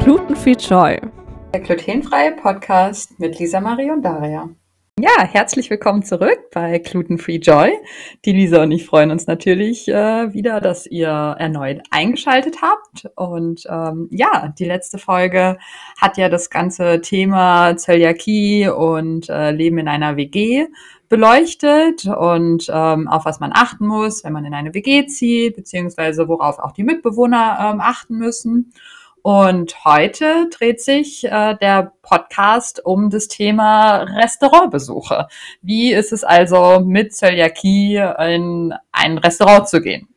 Glutenfree Joy. Der glutenfreie Podcast mit Lisa Marie und Daria. Ja, herzlich willkommen zurück bei Gluten Free Joy. Die Lisa und ich freuen uns natürlich äh, wieder, dass ihr erneut eingeschaltet habt. Und ähm, ja, die letzte Folge hat ja das ganze Thema Zöliakie und äh, Leben in einer WG beleuchtet und ähm, auf was man achten muss, wenn man in eine WG zieht, beziehungsweise worauf auch die Mitbewohner ähm, achten müssen. Und heute dreht sich äh, der Podcast um das Thema Restaurantbesuche. Wie ist es also mit Zöliakie in ein Restaurant zu gehen?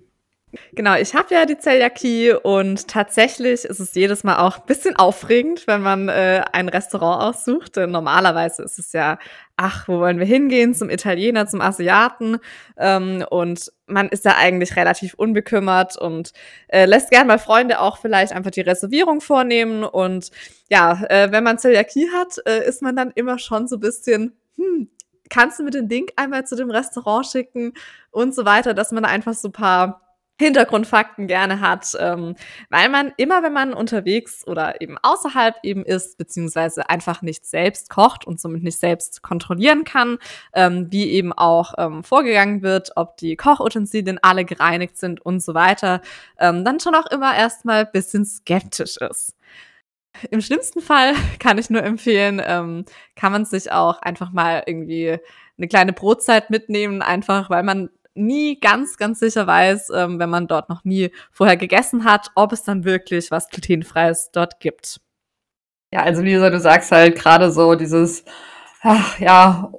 Genau, ich habe ja die Zöliakie und tatsächlich ist es jedes Mal auch ein bisschen aufregend, wenn man äh, ein Restaurant aussucht. Denn normalerweise ist es ja, ach, wo wollen wir hingehen? Zum Italiener, zum Asiaten. Ähm, und man ist ja eigentlich relativ unbekümmert und äh, lässt gern mal Freunde auch vielleicht einfach die Reservierung vornehmen. Und ja, äh, wenn man Zöliakie hat, äh, ist man dann immer schon so ein bisschen, hm, kannst du mir den Link einmal zu dem Restaurant schicken und so weiter, dass man da einfach so ein paar Hintergrundfakten gerne hat, ähm, weil man immer, wenn man unterwegs oder eben außerhalb eben ist, beziehungsweise einfach nicht selbst kocht und somit nicht selbst kontrollieren kann, ähm, wie eben auch ähm, vorgegangen wird, ob die Kochutensilien alle gereinigt sind und so weiter, ähm, dann schon auch immer erstmal bisschen skeptisch ist. Im schlimmsten Fall kann ich nur empfehlen, ähm, kann man sich auch einfach mal irgendwie eine kleine Brotzeit mitnehmen, einfach weil man nie ganz, ganz sicher weiß, ähm, wenn man dort noch nie vorher gegessen hat, ob es dann wirklich was glutenfreies dort gibt. Ja, also Lisa, du sagst halt gerade so dieses, ach, ja,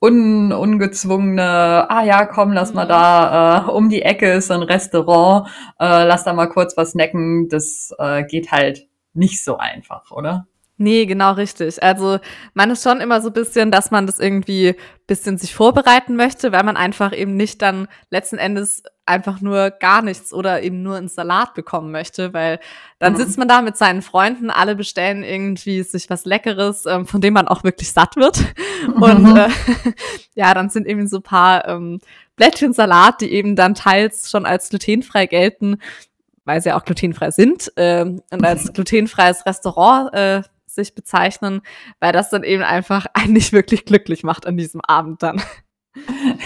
un, ungezwungene, ah ja, komm, lass mal mhm. da, äh, um die Ecke ist ein Restaurant, äh, lass da mal kurz was necken, das äh, geht halt nicht so einfach, oder? Nee, genau richtig. Also man ist schon immer so ein bisschen, dass man das irgendwie bisschen sich vorbereiten möchte, weil man einfach eben nicht dann letzten Endes einfach nur gar nichts oder eben nur einen Salat bekommen möchte, weil dann mhm. sitzt man da mit seinen Freunden, alle bestellen irgendwie sich was Leckeres, ähm, von dem man auch wirklich satt wird. Mhm. Und äh, ja, dann sind eben so paar ähm, Blättchen Salat, die eben dann teils schon als glutenfrei gelten, weil sie ja auch glutenfrei sind äh, und als glutenfreies Restaurant äh, sich bezeichnen, weil das dann eben einfach einen nicht wirklich glücklich macht an diesem Abend dann.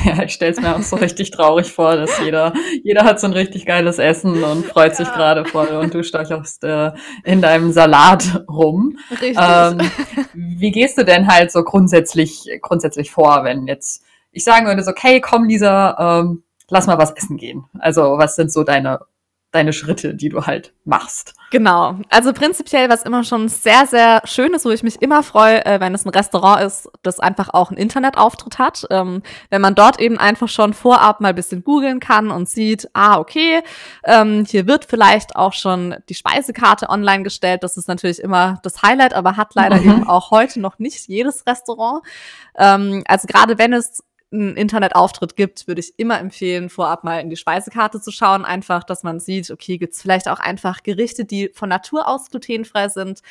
Ja, ich stelle es mir auch so richtig traurig vor, dass jeder, jeder hat so ein richtig geiles Essen und freut sich gerade voll und du steuerst äh, in deinem Salat rum. Richtig. Ähm, wie gehst du denn halt so grundsätzlich, grundsätzlich vor, wenn jetzt ich sagen würde, so, okay, komm, Lisa, ähm, lass mal was essen gehen. Also, was sind so deine deine Schritte, die du halt machst. Genau. Also prinzipiell, was immer schon sehr, sehr schön ist, wo ich mich immer freue, äh, wenn es ein Restaurant ist, das einfach auch einen Internetauftritt hat. Ähm, wenn man dort eben einfach schon vorab mal ein bisschen googeln kann und sieht, ah, okay, ähm, hier wird vielleicht auch schon die Speisekarte online gestellt. Das ist natürlich immer das Highlight, aber hat leider mhm. eben auch heute noch nicht jedes Restaurant. Ähm, also gerade wenn es einen Internetauftritt gibt, würde ich immer empfehlen, vorab mal in die Speisekarte zu schauen, einfach, dass man sieht, okay, gibt's vielleicht auch einfach Gerichte, die von Natur aus glutenfrei sind.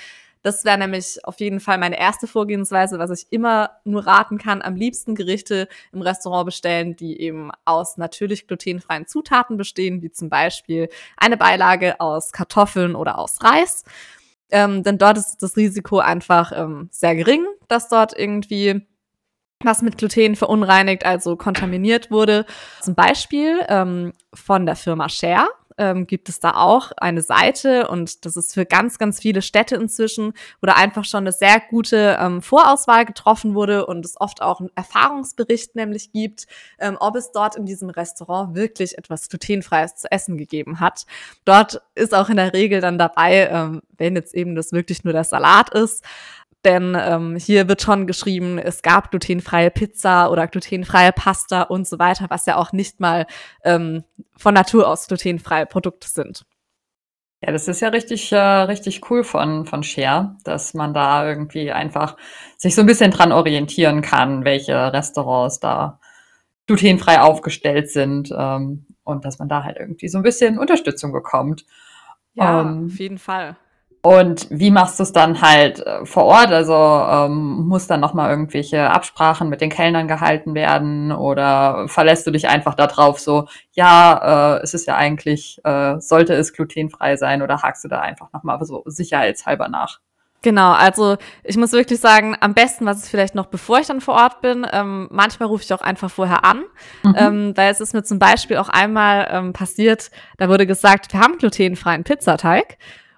Das wäre nämlich auf jeden Fall meine erste Vorgehensweise, was ich immer nur raten kann. Am liebsten Gerichte im Restaurant bestellen, die eben aus natürlich glutenfreien Zutaten bestehen, wie zum Beispiel eine Beilage aus Kartoffeln oder aus Reis. Ähm, denn dort ist das Risiko einfach ähm, sehr gering, dass dort irgendwie was mit Gluten verunreinigt, also kontaminiert wurde. Zum Beispiel ähm, von der Firma Share ähm, gibt es da auch eine Seite und das ist für ganz, ganz viele Städte inzwischen, wo da einfach schon eine sehr gute ähm, Vorauswahl getroffen wurde und es oft auch einen Erfahrungsbericht nämlich gibt, ähm, ob es dort in diesem Restaurant wirklich etwas glutenfreies zu essen gegeben hat. Dort ist auch in der Regel dann dabei, ähm, wenn jetzt eben das wirklich nur der Salat ist, denn ähm, hier wird schon geschrieben, es gab glutenfreie Pizza oder glutenfreie Pasta und so weiter, was ja auch nicht mal ähm, von Natur aus glutenfreie Produkte sind. Ja, das ist ja richtig, äh, richtig cool von, von Share, dass man da irgendwie einfach sich so ein bisschen dran orientieren kann, welche Restaurants da glutenfrei aufgestellt sind ähm, und dass man da halt irgendwie so ein bisschen Unterstützung bekommt. Ja, ähm, auf jeden Fall. Und wie machst du es dann halt äh, vor Ort? Also ähm, muss dann nochmal irgendwelche Absprachen mit den Kellnern gehalten werden oder verlässt du dich einfach darauf so, ja, äh, es ist ja eigentlich, äh, sollte es glutenfrei sein oder hakst du da einfach nochmal so sicherheitshalber nach? Genau, also ich muss wirklich sagen, am besten, was ist vielleicht noch, bevor ich dann vor Ort bin, ähm, manchmal rufe ich auch einfach vorher an, mhm. ähm, weil es ist mir zum Beispiel auch einmal ähm, passiert, da wurde gesagt, wir haben glutenfreien Pizzateig.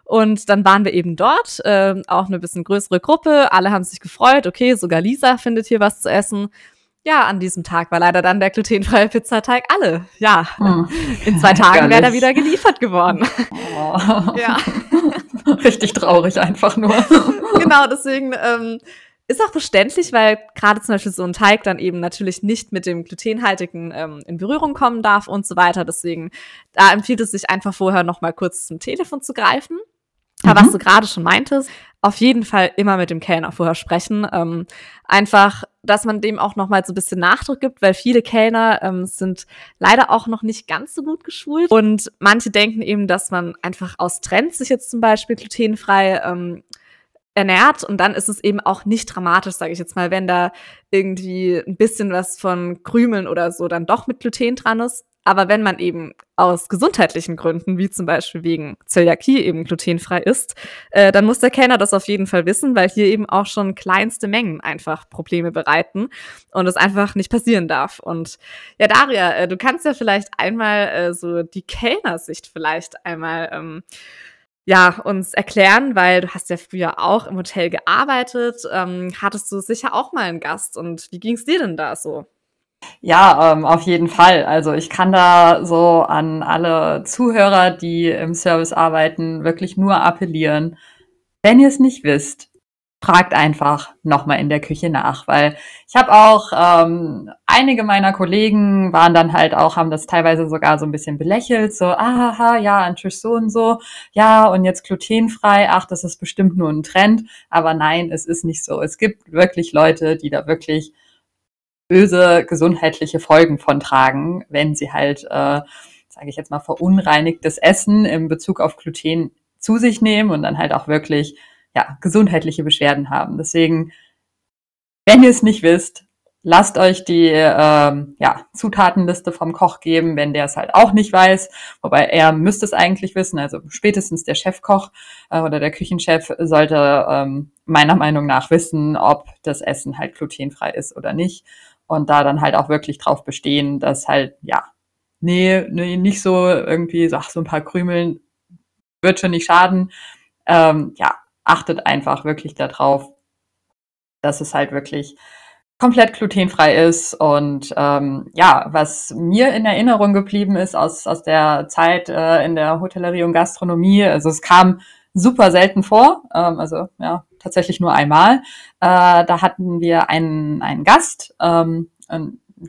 Und dann waren wir eben dort, äh, auch eine bisschen größere Gruppe. Alle haben sich gefreut. Okay, sogar Lisa findet hier was zu essen. Ja, an diesem Tag war leider dann der glutenfreie Pizzateig alle. Ja, oh, in zwei Tagen wäre er wieder geliefert geworden. Oh. Ja. Richtig traurig einfach nur. genau, deswegen ähm, ist auch verständlich, weil gerade zum Beispiel so ein Teig dann eben natürlich nicht mit dem glutenhaltigen ähm, in Berührung kommen darf und so weiter. Deswegen, da empfiehlt es sich einfach vorher noch mal kurz zum Telefon zu greifen mhm. was du gerade schon meintest, auf jeden Fall immer mit dem Kellner vorher sprechen. Ähm, einfach, dass man dem auch noch mal so ein bisschen Nachdruck gibt, weil viele Kellner ähm, sind leider auch noch nicht ganz so gut geschult. Und manche denken eben, dass man einfach aus Trends sich jetzt zum Beispiel glutenfrei ähm, ernährt und dann ist es eben auch nicht dramatisch, sage ich jetzt mal, wenn da irgendwie ein bisschen was von Krümeln oder so dann doch mit Gluten dran ist. Aber wenn man eben aus gesundheitlichen Gründen, wie zum Beispiel wegen Zöliakie, eben glutenfrei ist, äh, dann muss der Kellner das auf jeden Fall wissen, weil hier eben auch schon kleinste Mengen einfach Probleme bereiten und es einfach nicht passieren darf. Und ja, Daria, äh, du kannst ja vielleicht einmal äh, so die Kellnersicht vielleicht einmal ähm, ja, uns erklären, weil du hast ja früher auch im Hotel gearbeitet. Ähm, hattest du sicher auch mal einen Gast und wie ging es dir denn da so? Ja, ähm, auf jeden Fall. Also ich kann da so an alle Zuhörer, die im Service arbeiten, wirklich nur appellieren. Wenn ihr es nicht wisst, fragt einfach nochmal in der Küche nach, weil ich habe auch ähm, einige meiner Kollegen waren dann halt auch, haben das teilweise sogar so ein bisschen belächelt, so, aha, ja, ein Tisch so und so, ja, und jetzt glutenfrei, ach, das ist bestimmt nur ein Trend, aber nein, es ist nicht so. Es gibt wirklich Leute, die da wirklich böse gesundheitliche Folgen von tragen, wenn sie halt, äh, sage ich jetzt mal, verunreinigtes Essen im Bezug auf Gluten zu sich nehmen und dann halt auch wirklich ja, gesundheitliche Beschwerden haben. Deswegen, wenn ihr es nicht wisst, lasst euch die ähm, ja, Zutatenliste vom Koch geben, wenn der es halt auch nicht weiß. Wobei er müsste es eigentlich wissen. Also spätestens der Chefkoch äh, oder der Küchenchef sollte ähm, meiner Meinung nach wissen, ob das Essen halt glutenfrei ist oder nicht und da dann halt auch wirklich drauf bestehen, dass halt, ja, nee, nee nicht so irgendwie, ach, so ein paar Krümeln wird schon nicht schaden. Ähm, ja, achtet einfach wirklich darauf, dass es halt wirklich komplett glutenfrei ist. Und ähm, ja, was mir in Erinnerung geblieben ist aus, aus der Zeit äh, in der Hotellerie und Gastronomie, also es kam super selten vor, ähm, also ja, tatsächlich nur einmal. Äh, da hatten wir einen, einen Gast. Ähm,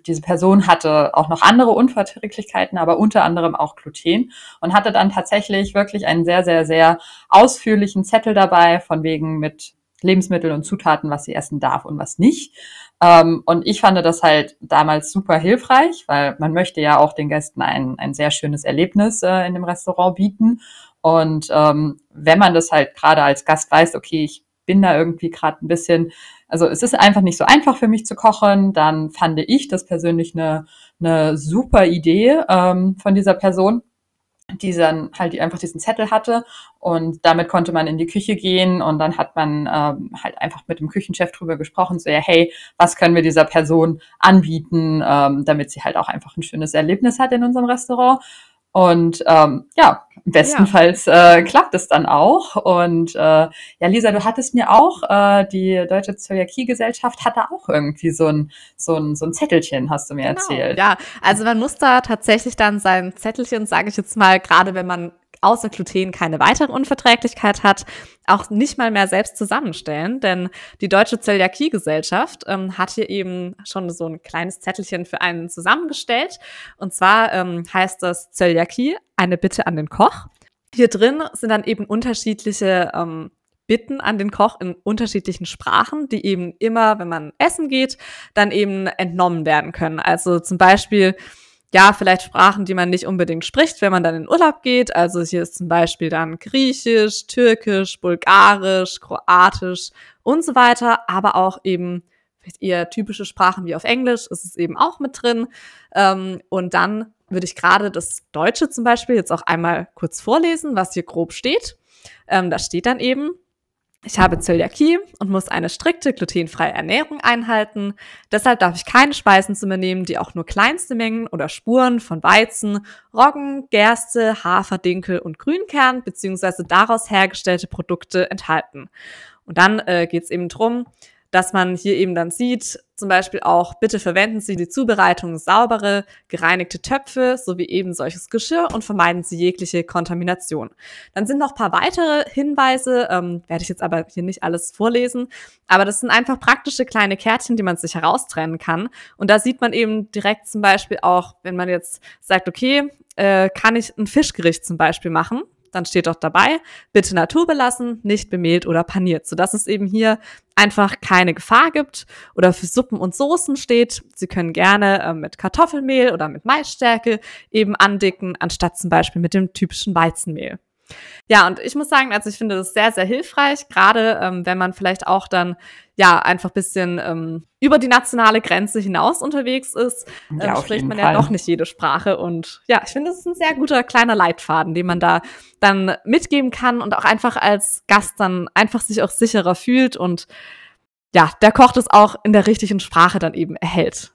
diese Person hatte auch noch andere Unverträglichkeiten, aber unter anderem auch Gluten und hatte dann tatsächlich wirklich einen sehr, sehr, sehr ausführlichen Zettel dabei, von wegen mit Lebensmitteln und Zutaten, was sie essen darf und was nicht. Ähm, und ich fand das halt damals super hilfreich, weil man möchte ja auch den Gästen ein, ein sehr schönes Erlebnis äh, in dem Restaurant bieten. Und ähm, wenn man das halt gerade als Gast weiß, okay, ich bin da irgendwie gerade ein bisschen, also es ist einfach nicht so einfach für mich zu kochen, dann fand ich das persönlich eine, eine super Idee ähm, von dieser Person die dann halt einfach diesen Zettel hatte und damit konnte man in die Küche gehen und dann hat man ähm, halt einfach mit dem Küchenchef drüber gesprochen, so ja, hey, was können wir dieser Person anbieten, ähm, damit sie halt auch einfach ein schönes Erlebnis hat in unserem Restaurant. Und ähm, ja, bestenfalls ja. äh, klappt es dann auch. Und äh, ja, Lisa, du hattest mir auch, äh, die Deutsche Zöliakie-Gesellschaft hatte auch irgendwie so ein, so ein, so ein Zettelchen, hast du mir genau. erzählt. Ja, also man muss da tatsächlich dann sein Zettelchen, sage ich jetzt mal, gerade wenn man außer Gluten keine weitere Unverträglichkeit hat, auch nicht mal mehr selbst zusammenstellen. Denn die Deutsche Zöliakie-Gesellschaft ähm, hat hier eben schon so ein kleines Zettelchen für einen zusammengestellt. Und zwar ähm, heißt das Zöliakie, eine Bitte an den Koch. Hier drin sind dann eben unterschiedliche ähm, Bitten an den Koch in unterschiedlichen Sprachen, die eben immer, wenn man essen geht, dann eben entnommen werden können. Also zum Beispiel ja, vielleicht Sprachen, die man nicht unbedingt spricht, wenn man dann in Urlaub geht. Also hier ist zum Beispiel dann Griechisch, Türkisch, Bulgarisch, Kroatisch und so weiter, aber auch eben eher typische Sprachen wie auf Englisch ist es eben auch mit drin. Ähm, und dann würde ich gerade das Deutsche zum Beispiel jetzt auch einmal kurz vorlesen, was hier grob steht. Ähm, da steht dann eben, ich habe Zöliakie und muss eine strikte glutenfreie Ernährung einhalten. Deshalb darf ich keine Speisen zu mir nehmen, die auch nur kleinste Mengen oder Spuren von Weizen, Roggen, Gerste, Hafer, Dinkel und Grünkern bzw. daraus hergestellte Produkte enthalten. Und dann äh, geht es eben drum, dass man hier eben dann sieht, zum Beispiel auch, bitte verwenden Sie die Zubereitung saubere, gereinigte Töpfe sowie eben solches Geschirr und vermeiden Sie jegliche Kontamination. Dann sind noch paar weitere Hinweise, ähm, werde ich jetzt aber hier nicht alles vorlesen, aber das sind einfach praktische kleine Kärtchen, die man sich heraustrennen kann. Und da sieht man eben direkt zum Beispiel auch, wenn man jetzt sagt, okay, äh, kann ich ein Fischgericht zum Beispiel machen, dann steht doch dabei, bitte naturbelassen, nicht bemehlt oder paniert, sodass es eben hier einfach keine Gefahr gibt oder für Suppen und Soßen steht. Sie können gerne äh, mit Kartoffelmehl oder mit Maisstärke eben andicken, anstatt zum Beispiel mit dem typischen Weizenmehl. Ja, und ich muss sagen, also ich finde das sehr, sehr hilfreich, gerade ähm, wenn man vielleicht auch dann ja einfach bisschen ähm, über die nationale Grenze hinaus unterwegs ist, ähm, ja, spricht man Fall. ja doch nicht jede Sprache. Und ja, ich finde, das ist ein sehr guter kleiner Leitfaden, den man da dann mitgeben kann und auch einfach als Gast dann einfach sich auch sicherer fühlt und ja, der Koch das auch in der richtigen Sprache dann eben erhält.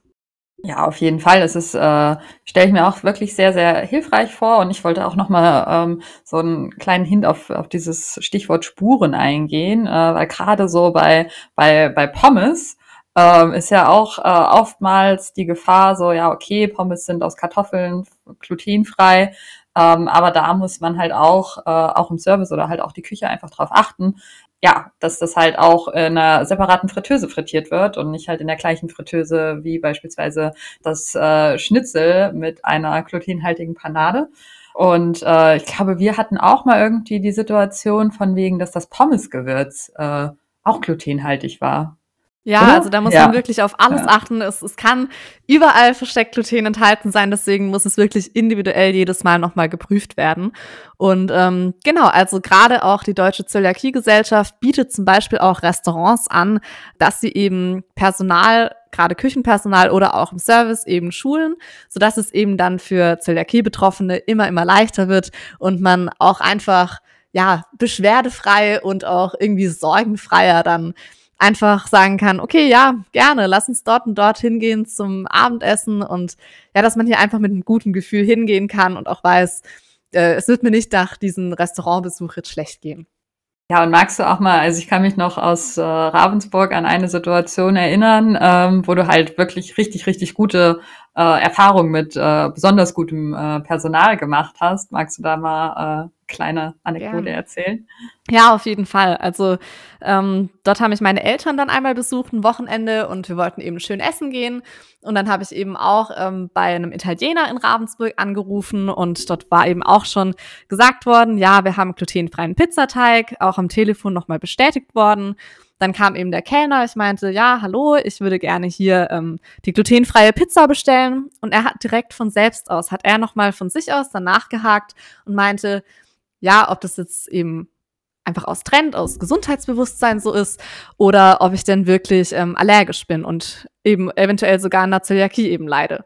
Ja, auf jeden Fall. Es ist, äh, stelle ich mir auch wirklich sehr, sehr hilfreich vor. Und ich wollte auch nochmal ähm, so einen kleinen Hint auf, auf dieses Stichwort Spuren eingehen, äh, weil gerade so bei, bei, bei Pommes ähm, ist ja auch äh, oftmals die Gefahr so, ja, okay, Pommes sind aus Kartoffeln glutenfrei, ähm, aber da muss man halt auch, äh, auch im Service oder halt auch die Küche einfach drauf achten, ja, dass das halt auch in einer separaten Fritteuse frittiert wird und nicht halt in der gleichen Fritteuse wie beispielsweise das äh, Schnitzel mit einer glutenhaltigen Panade. Und äh, ich glaube, wir hatten auch mal irgendwie die Situation von wegen, dass das Pommesgewürz äh, auch glutenhaltig war. Ja, Oder? also da muss ja. man wirklich auf alles ja. achten. Es, es kann überall versteckt Gluten enthalten sein, deswegen muss es wirklich individuell jedes Mal nochmal geprüft werden. Und ähm, genau, also gerade auch die Deutsche Zöliakiegesellschaft bietet zum Beispiel auch Restaurants an, dass sie eben Personal gerade Küchenpersonal oder auch im Service eben schulen, sodass es eben dann für Zöliakie-Betroffene immer, immer leichter wird und man auch einfach, ja, beschwerdefrei und auch irgendwie sorgenfreier dann einfach sagen kann, okay, ja, gerne, lass uns dort und dort hingehen zum Abendessen und ja, dass man hier einfach mit einem guten Gefühl hingehen kann und auch weiß, äh, es wird mir nicht nach diesem Restaurantbesuch jetzt schlecht gehen. Ja, und magst du auch mal, also ich kann mich noch aus äh, Ravensburg an eine Situation erinnern, ähm, wo du halt wirklich richtig, richtig gute äh, Erfahrungen mit äh, besonders gutem äh, Personal gemacht hast. Magst du da mal äh, kleine Anekdote ja. erzählen? Ja, auf jeden Fall. Also ähm, dort haben mich meine Eltern dann einmal besucht, ein Wochenende, und wir wollten eben schön essen gehen. Und dann habe ich eben auch ähm, bei einem Italiener in Ravensburg angerufen und dort war eben auch schon gesagt worden, ja, wir haben glutenfreien Pizzateig, auch am Telefon nochmal bestätigt worden. Dann kam eben der Kellner, ich meinte, ja, hallo, ich würde gerne hier ähm, die glutenfreie Pizza bestellen. Und er hat direkt von selbst aus, hat er nochmal von sich aus dann nachgehakt und meinte, ja, ob das jetzt eben einfach aus Trend, aus Gesundheitsbewusstsein so ist oder ob ich denn wirklich ähm, allergisch bin und eben eventuell sogar an der Zöliakie eben leide.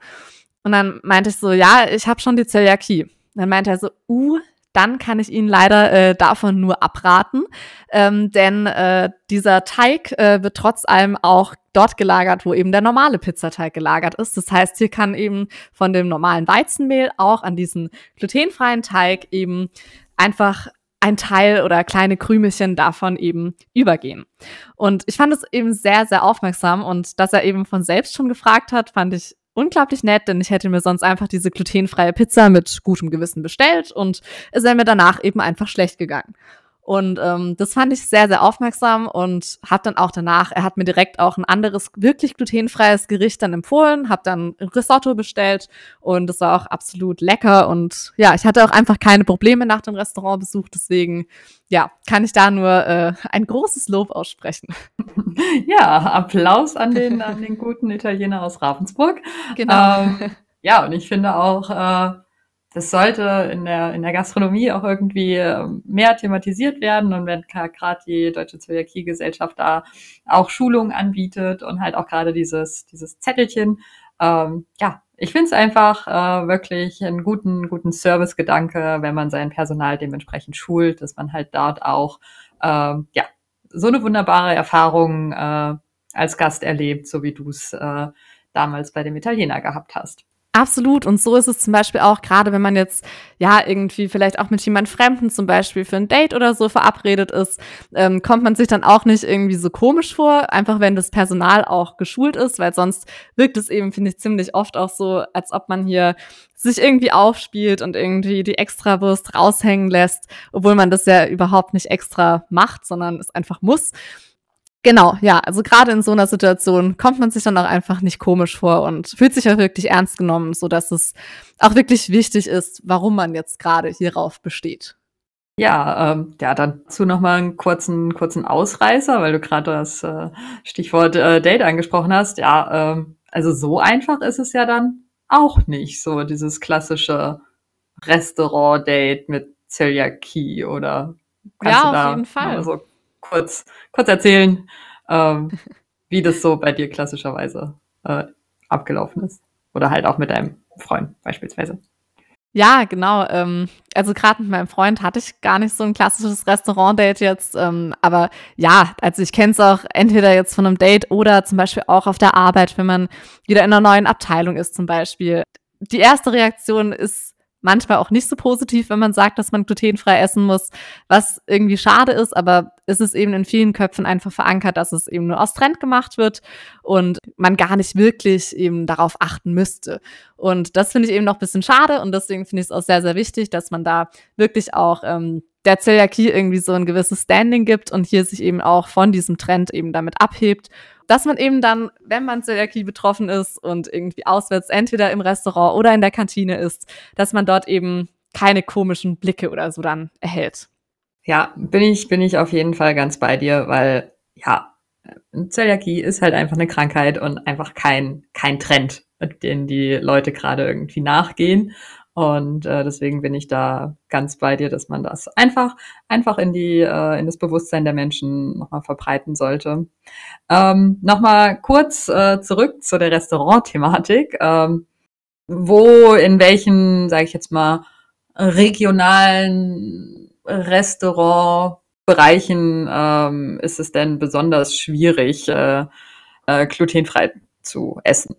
Und dann meinte ich so, ja, ich habe schon die Zöliakie. Dann meinte er so, uh, dann kann ich Ihnen leider äh, davon nur abraten, ähm, denn äh, dieser Teig äh, wird trotz allem auch dort gelagert, wo eben der normale Pizzateig gelagert ist. Das heißt, hier kann eben von dem normalen Weizenmehl auch an diesen glutenfreien Teig eben einfach ein Teil oder kleine Krümelchen davon eben übergehen. Und ich fand es eben sehr, sehr aufmerksam und dass er eben von selbst schon gefragt hat, fand ich unglaublich nett, denn ich hätte mir sonst einfach diese glutenfreie Pizza mit gutem Gewissen bestellt und es wäre mir danach eben einfach schlecht gegangen. Und ähm, das fand ich sehr, sehr aufmerksam und habe dann auch danach, er hat mir direkt auch ein anderes, wirklich glutenfreies Gericht dann empfohlen, habe dann Risotto bestellt und das war auch absolut lecker. Und ja, ich hatte auch einfach keine Probleme nach dem Restaurantbesuch, deswegen ja, kann ich da nur äh, ein großes Lob aussprechen. Ja, Applaus an den, an den guten Italiener aus Ravensburg. Genau. Ähm, ja, und ich finde auch, äh, das sollte in der, in der Gastronomie auch irgendwie ähm, mehr thematisiert werden und wenn gerade die Deutsche Zöliakie-Gesellschaft da auch Schulungen anbietet und halt auch gerade dieses, dieses Zettelchen, ähm, ja, ich finde es einfach äh, wirklich einen guten, guten Servicegedanke, wenn man sein Personal dementsprechend schult, dass man halt dort auch ähm, ja, so eine wunderbare Erfahrung äh, als Gast erlebt, so wie du es äh, damals bei dem Italiener gehabt hast. Absolut. Und so ist es zum Beispiel auch, gerade wenn man jetzt ja irgendwie vielleicht auch mit jemand Fremden zum Beispiel für ein Date oder so verabredet ist, ähm, kommt man sich dann auch nicht irgendwie so komisch vor, einfach wenn das Personal auch geschult ist, weil sonst wirkt es eben, finde ich, ziemlich oft auch so, als ob man hier sich irgendwie aufspielt und irgendwie die Extrawurst raushängen lässt, obwohl man das ja überhaupt nicht extra macht, sondern es einfach muss. Genau, ja, also gerade in so einer Situation kommt man sich dann auch einfach nicht komisch vor und fühlt sich auch wirklich ernst genommen, so dass es auch wirklich wichtig ist, warum man jetzt gerade hierauf besteht. Ja, ähm, ja, dazu nochmal einen kurzen, kurzen Ausreißer, weil du gerade das äh, Stichwort äh, Date angesprochen hast. Ja, ähm, also so einfach ist es ja dann auch nicht, so dieses klassische Restaurant-Date mit Zöliakie oder kannst ja, auf jeden Fall. So kurz, kurz erzählen, ähm, wie das so bei dir klassischerweise äh, abgelaufen ist. Oder halt auch mit deinem Freund beispielsweise. Ja, genau. Ähm, also gerade mit meinem Freund hatte ich gar nicht so ein klassisches Restaurant-Date jetzt. Ähm, aber ja, also ich kenne es auch entweder jetzt von einem Date oder zum Beispiel auch auf der Arbeit, wenn man wieder in einer neuen Abteilung ist zum Beispiel. Die erste Reaktion ist manchmal auch nicht so positiv, wenn man sagt, dass man glutenfrei essen muss, was irgendwie schade ist, aber es ist eben in vielen Köpfen einfach verankert, dass es eben nur aus Trend gemacht wird und man gar nicht wirklich eben darauf achten müsste. Und das finde ich eben noch ein bisschen schade und deswegen finde ich es auch sehr, sehr wichtig, dass man da wirklich auch ähm, der Zöliakie irgendwie so ein gewisses Standing gibt und hier sich eben auch von diesem Trend eben damit abhebt dass man eben dann, wenn man Zöliakie betroffen ist und irgendwie auswärts entweder im Restaurant oder in der Kantine ist, dass man dort eben keine komischen Blicke oder so dann erhält. Ja, bin ich, bin ich auf jeden Fall ganz bei dir, weil ja, Zöliakie ist halt einfach eine Krankheit und einfach kein, kein Trend, den die Leute gerade irgendwie nachgehen. Und äh, deswegen bin ich da ganz bei dir, dass man das einfach, einfach in die, äh, in das Bewusstsein der Menschen nochmal verbreiten sollte. Ähm, nochmal kurz äh, zurück zu der Restaurant-Thematik. Ähm, wo, in welchen, sage ich jetzt mal, regionalen Restaurantbereichen ähm, ist es denn besonders schwierig, äh, äh, glutenfrei zu essen?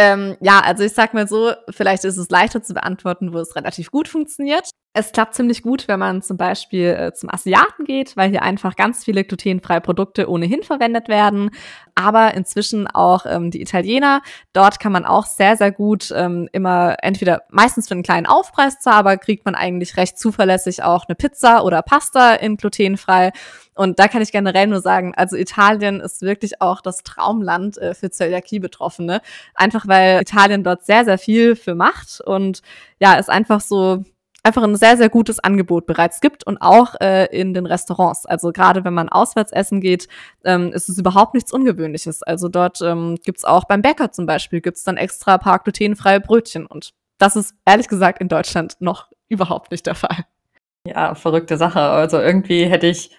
Ähm, ja, also ich sag mal so, vielleicht ist es leichter zu beantworten, wo es relativ gut funktioniert. Es klappt ziemlich gut, wenn man zum Beispiel äh, zum Asiaten geht, weil hier einfach ganz viele glutenfreie Produkte ohnehin verwendet werden. Aber inzwischen auch ähm, die Italiener. Dort kann man auch sehr, sehr gut ähm, immer entweder meistens für einen kleinen Aufpreis zwar, aber kriegt man eigentlich recht zuverlässig auch eine Pizza oder Pasta in glutenfrei. Und da kann ich generell nur sagen, also Italien ist wirklich auch das Traumland äh, für Zöliakie-Betroffene. Einfach weil Italien dort sehr, sehr viel für macht und ja, es einfach so einfach ein sehr, sehr gutes Angebot bereits gibt und auch äh, in den Restaurants. Also gerade wenn man auswärts essen geht, ähm, ist es überhaupt nichts Ungewöhnliches. Also dort ähm, gibt auch beim Bäcker zum Beispiel, gibt's dann extra paar glutenfreie Brötchen und das ist ehrlich gesagt in Deutschland noch überhaupt nicht der Fall. Ja, verrückte Sache. Also irgendwie hätte ich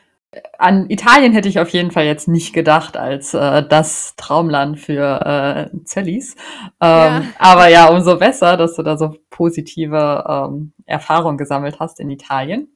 an Italien hätte ich auf jeden Fall jetzt nicht gedacht als äh, das Traumland für äh, Zellis. Ähm, ja. Aber ja, umso besser, dass du da so positive ähm, Erfahrungen gesammelt hast in Italien.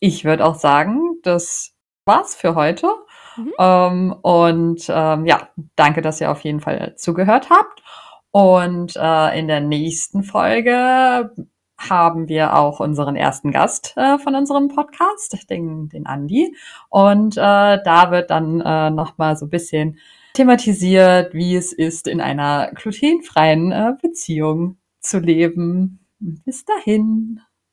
Ich würde auch sagen, das war's für heute. Mhm. Ähm, und ähm, ja, danke, dass ihr auf jeden Fall zugehört habt. Und äh, in der nächsten Folge haben wir auch unseren ersten Gast äh, von unserem Podcast, den, den Andi. Und äh, da wird dann äh, nochmal so ein bisschen thematisiert, wie es ist, in einer glutenfreien äh, Beziehung zu leben. Bis dahin.